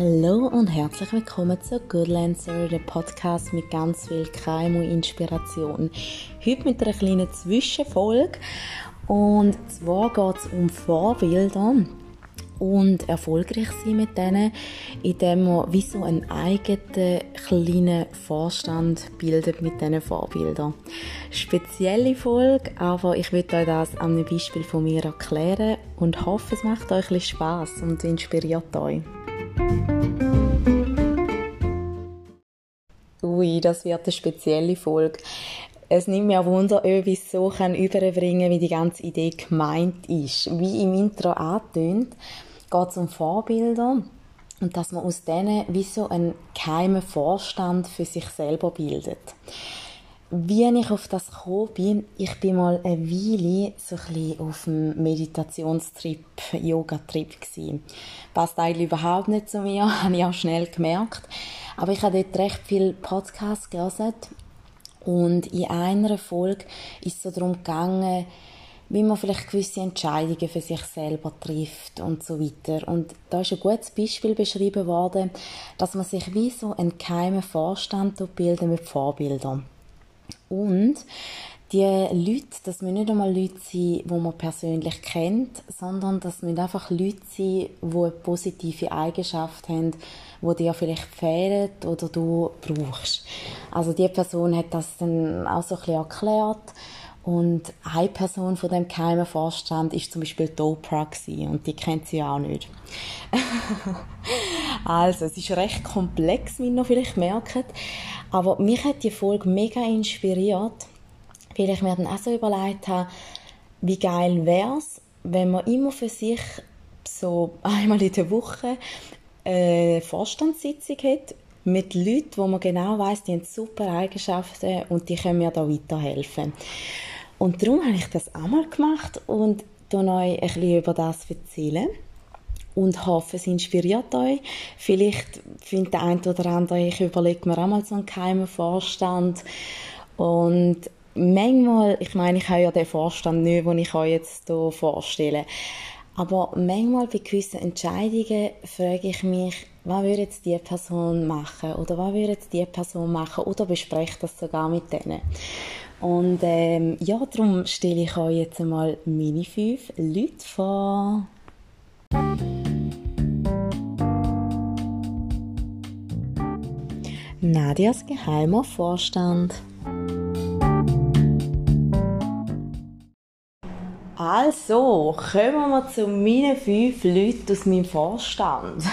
Hallo und herzlich willkommen zu Goodlancer, dem Podcast mit ganz viel KMU-Inspiration. Heute mit einer kleinen Zwischenfolge. Und zwar geht es um Vorbilder und erfolgreich sein mit denen, indem man wie so einen eigenen kleinen Vorstand bildet mit diesen Vorbildern. Spezielle Folge, aber ich will euch das an einem Beispiel von mir erklären und hoffe, es macht euch ein Spaß und inspiriert euch. Ui, das wird eine spezielle Folge. Es nimmt mir Wunder, ob ich es so überbringen kann, wie die ganze Idee gemeint ist. Wie im Intro angetönt, geht es um Vorbilder und dass man aus denen wie so einen geheimen Vorstand für sich selber bildet. Wie ich auf das gekommen bin, ich bin mal eine Weile so ein auf einem Meditationstrip, Yoga-Trip gewesen. Passt eigentlich überhaupt nicht zu mir, habe ich auch schnell gemerkt. Aber ich habe dort recht viele Podcasts gelesen und in einer Folge ist es so darum gegangen, wie man vielleicht gewisse Entscheidungen für sich selber trifft und so weiter. Und da ist ein gutes Beispiel beschrieben worden, dass man sich wie so einen geheimen Vorstand bildet mit Vorbildern. Und die Leute, das müssen nicht einmal Leute sein, die man persönlich kennt, sondern das müssen einfach Leute sein, die eine positive Eigenschaft haben, die dir vielleicht fehlen oder du brauchst. Also die Person hat das dann auch so ein bisschen erklärt und eine Person von dem geheimen Vorstand ist zum Beispiel die Oprah und die kennt sie auch nicht. also, es ist recht komplex, wie ihr noch vielleicht merkt. Aber mich hat die Folge mega inspiriert, weil ich mir dann auch so überlegt habe, wie geil wäre es, wenn man immer für sich so einmal in der Woche eine Vorstandssitzung hat mit Leuten, wo man genau weiß, die haben super Eigenschaften und die können mir da weiterhelfen. Und darum habe ich das einmal gemacht und euch ein bisschen über das erzählen und hoffe, es inspiriert euch. Vielleicht findet der eine oder andere, ich überlege mir auch mal so einen geheimen Vorstand und manchmal, ich meine, ich habe ja den Vorstand nicht, den ich euch jetzt hier vorstelle, aber manchmal bei gewissen Entscheidungen frage ich mich, was würde jetzt die Person machen oder was würde jetzt die Person machen oder bespreche das sogar mit denen. Und ähm, ja, darum stelle ich euch jetzt einmal meine fünf Leute vor. Nadias geheimer Vorstand. Also, kommen wir zu meinen fünf Leuten aus meinem Vorstand.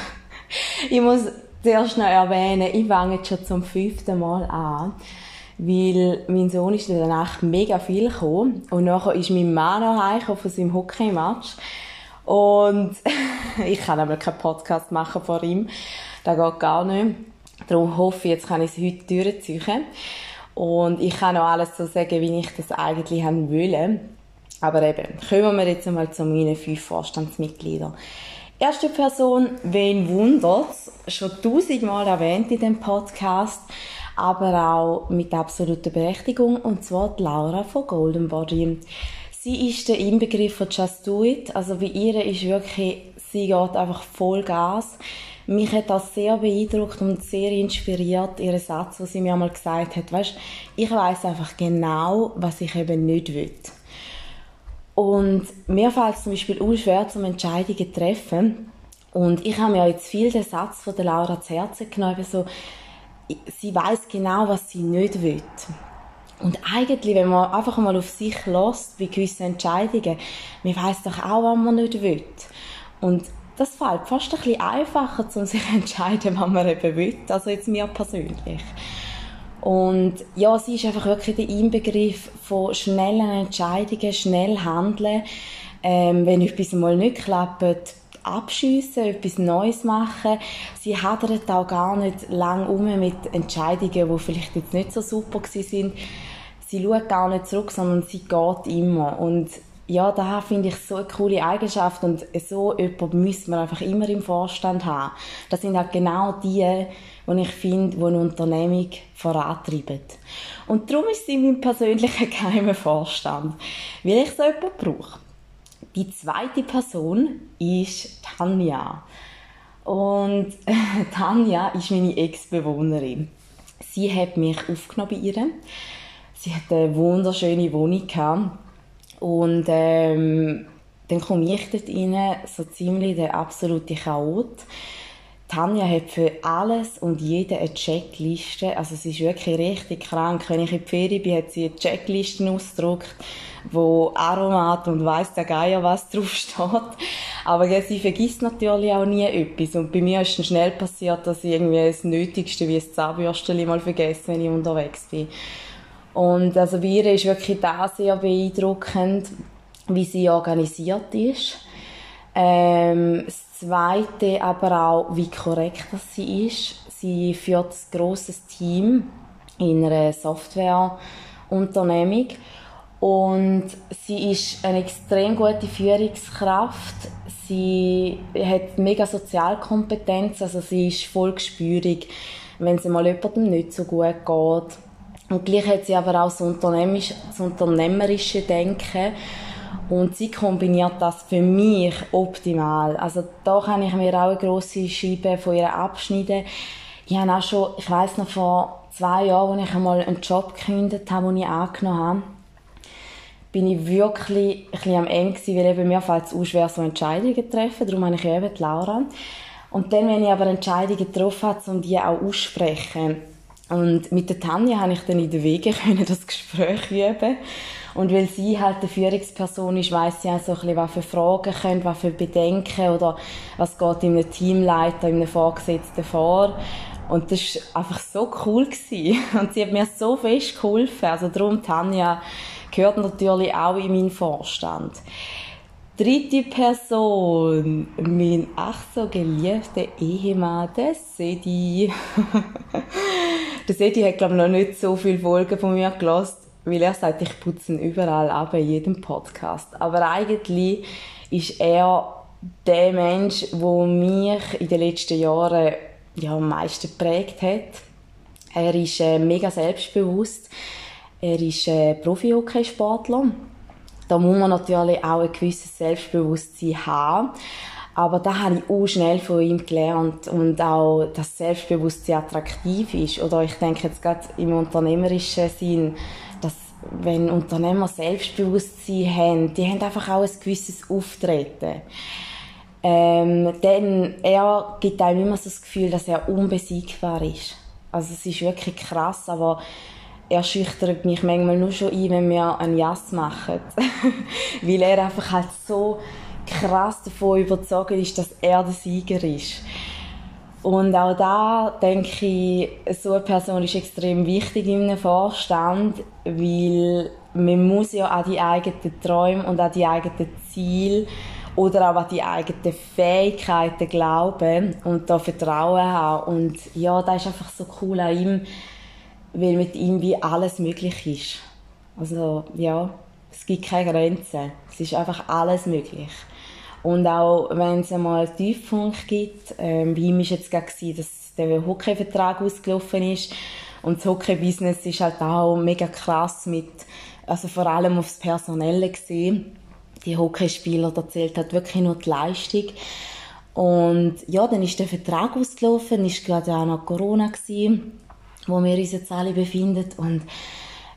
ich muss zuerst noch erwähnen, ich fange jetzt schon zum fünften Mal an weil mein Sohn ist in der Nacht mega viel gekommen und nachher ist mein Mann noch heimgekommen von seinem Hockeymatch und ich kann aber keinen Podcast machen vor ihm, das geht gar nicht. Darum hoffe ich, jetzt kann ich es heute durchziehen und ich kann auch alles so sagen, wie ich das eigentlich haben will. Aber eben, kommen wir jetzt einmal zu meinen fünf Vorstandsmitgliedern. Erste Person, wen wundert's, schon tausendmal erwähnt in dem Podcast, aber auch mit absoluter Berechtigung, und zwar die Laura von Golden Body. Sie ist der Inbegriff von Just Do It, also bei ihr ist wirklich, sie geht einfach voll Gas. Mich hat das sehr beeindruckt und sehr inspiriert, ihren Satz, wo sie mir einmal gesagt hat, weißt, ich weiß einfach genau, was ich eben nicht will. Und mir fällt es zum Beispiel auch schwer, zum Entscheidungen zu treffen. Und ich habe mir jetzt viel den Satz von der Laura zu Herzen genommen, so, sie weiß genau, was sie nicht will. Und eigentlich, wenn man einfach mal auf sich lässt, bei gewissen Entscheidungen, man weiß doch auch, was man nicht will. Und das fällt fast ein bisschen einfacher, um sich zu entscheiden, was man eben will. Also jetzt mir persönlich. Und ja, sie ist einfach wirklich der Inbegriff von schnellen Entscheidungen, schnell handeln. Ähm, wenn etwas mal nicht klappt, abschiessen, etwas Neues machen. Sie hadert auch gar nicht lang um mit Entscheidungen, die vielleicht jetzt nicht so super sind. Sie schaut gar nicht zurück, sondern sie geht immer. Und ja, da finde ich so eine coole Eigenschaft und so jemand müssen wir einfach immer im Vorstand haben. Das sind halt genau die, die ich finde, die eine Unternehmung vorantreiben. Und darum ist sie mein persönlicher geheimer Vorstand, weil ich so jemanden brauche. Die zweite Person ist Tanja. Und Tanja ist meine Ex-Bewohnerin. Sie hat mich aufgenommen bei ihr. Sie hat eine wunderschöne Wohnung gehabt. Und ähm, dann komme ich dort rein, so ziemlich der absolute Chaot. Tanja hat für alles und jeden eine Checkliste. Also sie ist wirklich richtig krank. Wenn ich in die Ferien bin, hat sie eine Checkliste ausgedruckt, wo Aromat und weiss der Geier was draufsteht. Aber ja, sie vergisst natürlich auch nie etwas. Und bei mir ist dann schnell passiert, dass ich irgendwie das Nötigste wie ein Zahnbürstchen mal vergesse, wenn ich unterwegs bin. Und also ihr ist wirklich das sehr beeindruckend, wie sie organisiert ist. Ähm, das Zweite aber auch, wie korrekt das sie ist. Sie führt ein grosses Team in einer Softwareunternehmung und sie ist eine extrem gute Führungskraft. Sie hat mega Sozialkompetenz, also sie ist voll gespürig, wenn es mal jemandem nicht so gut geht. Und gleich hat sie aber auch das unternehmerische Denken und sie kombiniert das für mich optimal. Also da kann ich mir auch eine grosse Scheibe von ihr abschneiden. Ich habe auch schon, ich weiß noch vor zwei Jahren, als ich einmal einen Job gekündigt habe, den ich angenommen habe, bin ich wirklich ein bisschen am Ende gewesen, weil eben mir fällt es auch schwer, so Entscheidungen zu treffen. Darum habe ich eben Laura. Und dann, wenn ich aber Entscheidungen getroffen habe, um die auch aussprechen. Und mit der Tanja habe ich dann in den Wegen können das Gespräch üben. Und weil sie halt eine Führungsperson ist, weiss sie auch so ein bisschen, was für Fragen können, was für Bedenken oder was geht in einem Teamleiter, in einem Vorgesetzten vor. Und das war einfach so cool. Gewesen. Und sie hat mir so fest geholfen. Also darum, Tanja gehört natürlich auch in meinen Vorstand. Dritte Person, mein ach so geliebter Ehemann, der Sedi. der Sedi hat, glaube ich, noch nicht so viele Folgen von mir gelassen weil er sagt, ich putze ihn überall ab, in jedem Podcast. Aber eigentlich ist er der Mensch, der mich in den letzten Jahren ja, am meisten geprägt hat. Er ist äh, mega selbstbewusst. Er ist äh, Profi-Hockeysportler. Da muss man natürlich auch ein gewisses Selbstbewusstsein haben. Aber da habe ich auch schnell von ihm gelernt und auch, dass Selbstbewusstsein attraktiv ist. Oder ich denke jetzt gerade im unternehmerischen Sinn, wenn Unternehmer Selbstbewusstsein haben, die haben einfach auch ein gewisses Auftreten. Ähm, denn er gibt einem immer so das Gefühl, dass er unbesiegbar ist. Also es ist wirklich krass, aber er schüchtert mich manchmal nur schon ein, wenn wir einen Jass machen. Weil er einfach halt so krass davon überzeugt ist, dass er der Sieger ist. Und auch da denke ich, so eine Person ist extrem wichtig in einem Vorstand, weil man muss ja an die eigenen Träume und an die eigenen Ziele oder auch an die eigenen Fähigkeiten glauben und da Vertrauen haben. Und ja, das ist einfach so cool an ihm, weil mit ihm wie alles möglich ist. Also ja, es gibt keine Grenzen. Es ist einfach alles möglich. Und auch wenn es einmal Tiefpunkt gibt, ähm, bei ihm war jetzt gerade, dass der Hockeyvertrag ausgelaufen ist. Und das Hockey-Business ist halt auch mega krass mit, also vor allem aufs Personelle gesehen. Die Hockeyspieler, da zählt halt wirklich nur die Leistung. Und ja, dann ist der Vertrag ausgelaufen, ist gerade auch noch Corona gewesen, wo wir uns jetzt alle befinden. Und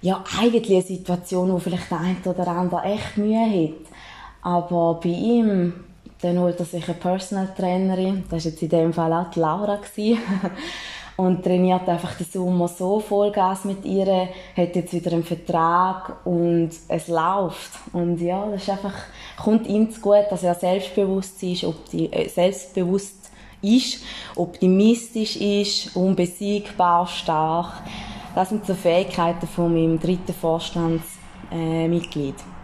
ja, eigentlich eine Situation, wo vielleicht der eine oder andere echt Mühe hat. Aber bei ihm, dann holt er sich eine Personal Trainerin, das war jetzt in dem Fall auch die Laura. und trainiert einfach den Sommer so Vollgas mit ihr, hat jetzt wieder einen Vertrag und es läuft. Und ja, das ist einfach, kommt ihm zu gut, dass er selbstbewusst ist, opti äh, selbstbewusst ist, optimistisch ist, unbesiegbar, stark. Das sind so Fähigkeiten von meinem dritten Vorstandsmitglied. Äh,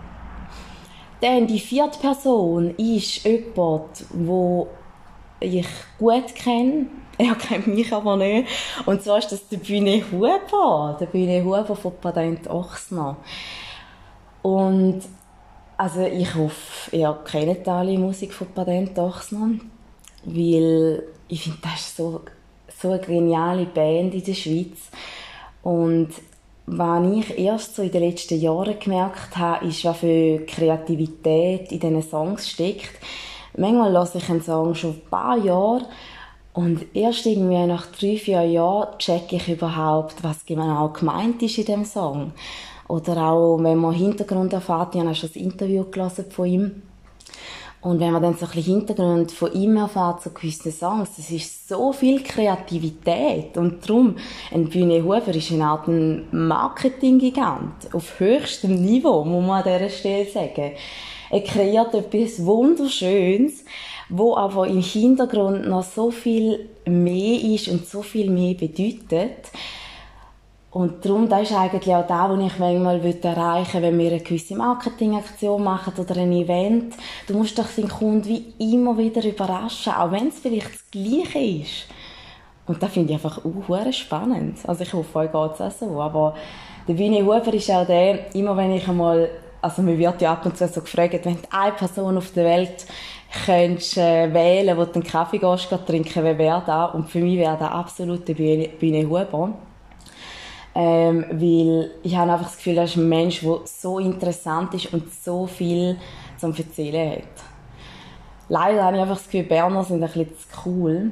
dann die vierte Person ist jemand, wo ich gut kenne. Er kennt mich aber nicht. Und zwar ist das der Bühne Huber. Der Bühne Huber von Patent Ochsner. Und also ich hoffe, ihr kennt alle Musik von Patent Ochsner. Weil ich finde, das ist so, so eine geniale Band in der Schweiz. Und was ich erst so in den letzten Jahren gemerkt habe, ist, was für Kreativität in diesen Songs steckt. Manchmal lasse ich einen Song schon ein paar Jahre Und erst irgendwie nach drei, vier Jahren checke ich überhaupt, was genau gemeint ist in dem Song. Oder auch, wenn man Hintergrund erfährt, ich habe schon ein Interview gelesen von ihm. Und wenn man dann so ein bisschen Hintergrund von ihm erfährt, so gewissen Songs, das ist so viel Kreativität. Und darum, ein Bühne Huber ist eine Art Marketing-Gigant. Auf höchstem Niveau, muss man an dieser Stelle sagen. Er kreiert etwas Wunderschönes, wo aber im Hintergrund noch so viel mehr ist und so viel mehr bedeutet. Und darum, das ist eigentlich auch das, was ich manchmal erreichen will, wenn wir eine gewisse Marketingaktion machen oder ein Event. Du musst doch den Kunden wie immer wieder überraschen, auch wenn es vielleicht das Gleiche ist. Und das finde ich einfach uh, spannend. Also ich hoffe, euch geht es auch so. Aber der Winnie Huber ist auch der, immer wenn ich einmal, also mir wird ja ab und zu so gefragt, wenn du eine Person auf der Welt könntest äh, wählen, wo du einen Kaffee gehst, trinken, wer wäre da? Und für mich wäre das absolut der Bühne Huber. Ähm, weil ich habe einfach das Gefühl, er ist ein Mensch, der so interessant ist und so viel zum Erzählen hat. Leider habe ich einfach das Gefühl, Berner sind ein bisschen zu cool.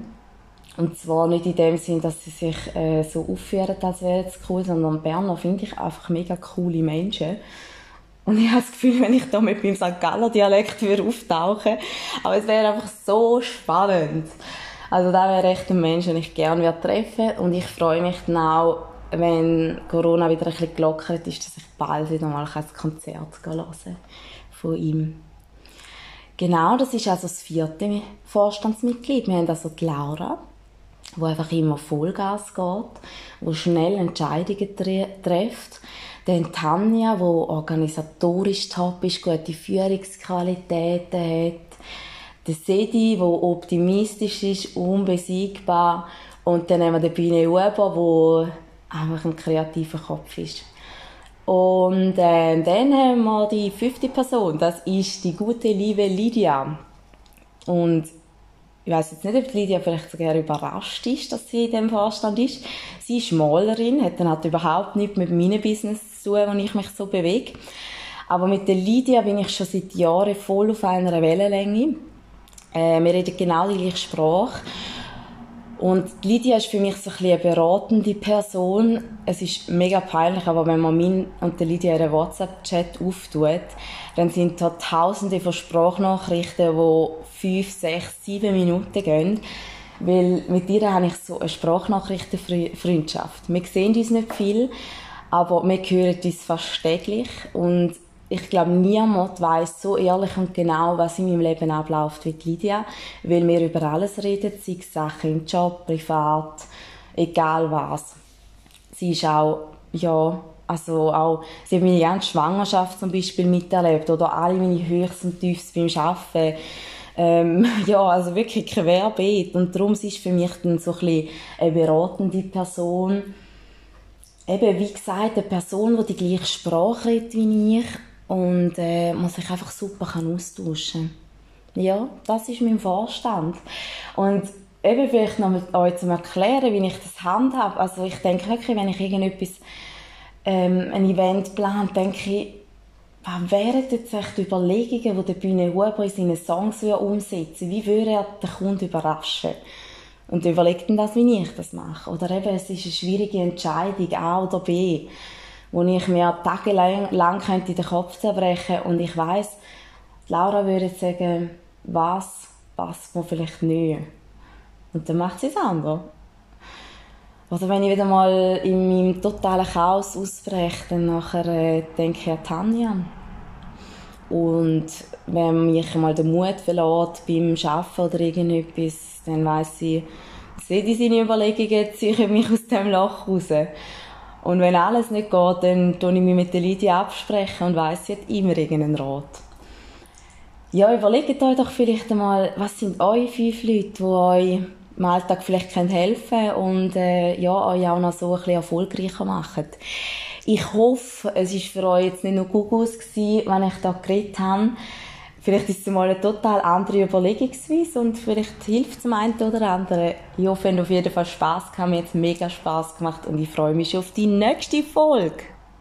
Und zwar nicht in dem Sinn, dass sie sich äh, so aufführen, als wären sie cool, sondern Berner finde ich einfach mega coole Menschen. Und ich habe das Gefühl, wenn ich da mit meinem St. Galler Dialekt würde auftauchen, aber es wäre einfach so spannend. Also da wäre echt ein Mensch, den ich gerne treffen würde. Und ich freue mich dann auch wenn Corona wieder ein bisschen gelockert ist, dass ich bald wieder mal ein Konzert hören von ihm. Genau, das ist also das vierte Vorstandsmitglied. Wir haben also die Laura, wo einfach immer Vollgas geht, wo schnell Entscheidungen trifft. Dann Tanja, wo organisatorisch top ist, gute Führungsqualitäten hat. Der Sedi, wo optimistisch ist, unbesiegbar. Und dann haben wir den Biene Huber, wo einfach ein kreativer Kopf ist. Und äh, dann haben wir die fünfte Person, das ist die gute, liebe Lydia. Und ich weiß jetzt nicht, ob Lydia vielleicht sogar überrascht ist, dass sie in dem Vorstand ist. Sie ist Malerin, hat dann halt überhaupt nichts mit meinem Business zu tun, wo ich mich so bewege. Aber mit der Lydia bin ich schon seit Jahren voll auf einer Wellenlänge. Äh, wir reden genau die gleiche Sprache. Und Lydia ist für mich so ein eine beratende Person. Es ist mega peinlich, aber wenn man mich und der Lydia einen WhatsApp-Chat auftut, dann sind da tausende von Sprachnachrichten, die fünf, sechs, sieben Minuten gehen. Weil mit ihr habe ich so eine Sprachnachrichtenfreundschaft. Wir sehen uns nicht viel, aber wir hören uns fast täglich. Und ich glaube, niemand weiß so ehrlich und genau, was in meinem Leben abläuft wie Lydia, weil wir über alles reden, sei es Sachen im Job, privat, egal was. Sie ist auch, ja, also auch, sie hat meine ganze Schwangerschaft zum Beispiel miterlebt oder alle meine Höchst und Tiefs beim Arbeiten. Ähm, ja, also wirklich querbeet. Und darum ist für mich dann so ein bisschen eine beratende Person. Eben, wie gesagt, eine Person, die die gleiche Sprache redet wie ich und äh, man sich einfach super kann austauschen Ja, das ist mein Vorstand. Und eben vielleicht noch mit euch zu erklären, wie ich das handhabe. Also ich denke wirklich, wenn ich irgendetwas, ähm, ein Event plane, denke ich, was wären jetzt echt die Überlegungen, die der Bühne Huber in seinen Songs umsetzen Wie würde er den Kunden überraschen? Und überlegt dann das, wie ich das mache. Oder eben, es ist eine schwierige Entscheidung, A oder B wo ich mir tagelang lang könnte den Kopf zerbrechen und ich weiß, Laura würde sagen, was passt mir vielleicht nicht. Und dann macht sie es anders. Oder wenn ich wieder mal in meinem totalen Chaos ausbreche, dann nachher äh, denke ich an Tanja. Und wenn mich mal der Mut verlässt beim Arbeiten oder irgendetwas, dann weiss ich, sehe ich seine Überlegungen, ziehe ich mich aus dem Loch raus. Und wenn alles nicht geht, dann tue ich mich mit der Lydia absprechen und weiss, sie hat immer irgendeinen Rat. Ja, überlegt euch doch vielleicht einmal, was sind eure fünf Leute, die euch im Alltag vielleicht helfen können und äh, ja, euch auch noch so ein bisschen erfolgreicher machen. Ich hoffe, es war für euch jetzt nicht nur gewesen, wenn ich da geredet habe. Vielleicht ist es mal eine total andere Überlegungsweise und vielleicht hilft es dem einen oder anderen. Ich hoffe, ihr habt auf jeden Fall Spass gehabt. Mir hat es mega Spass gemacht und ich freue mich schon auf die nächste Folge.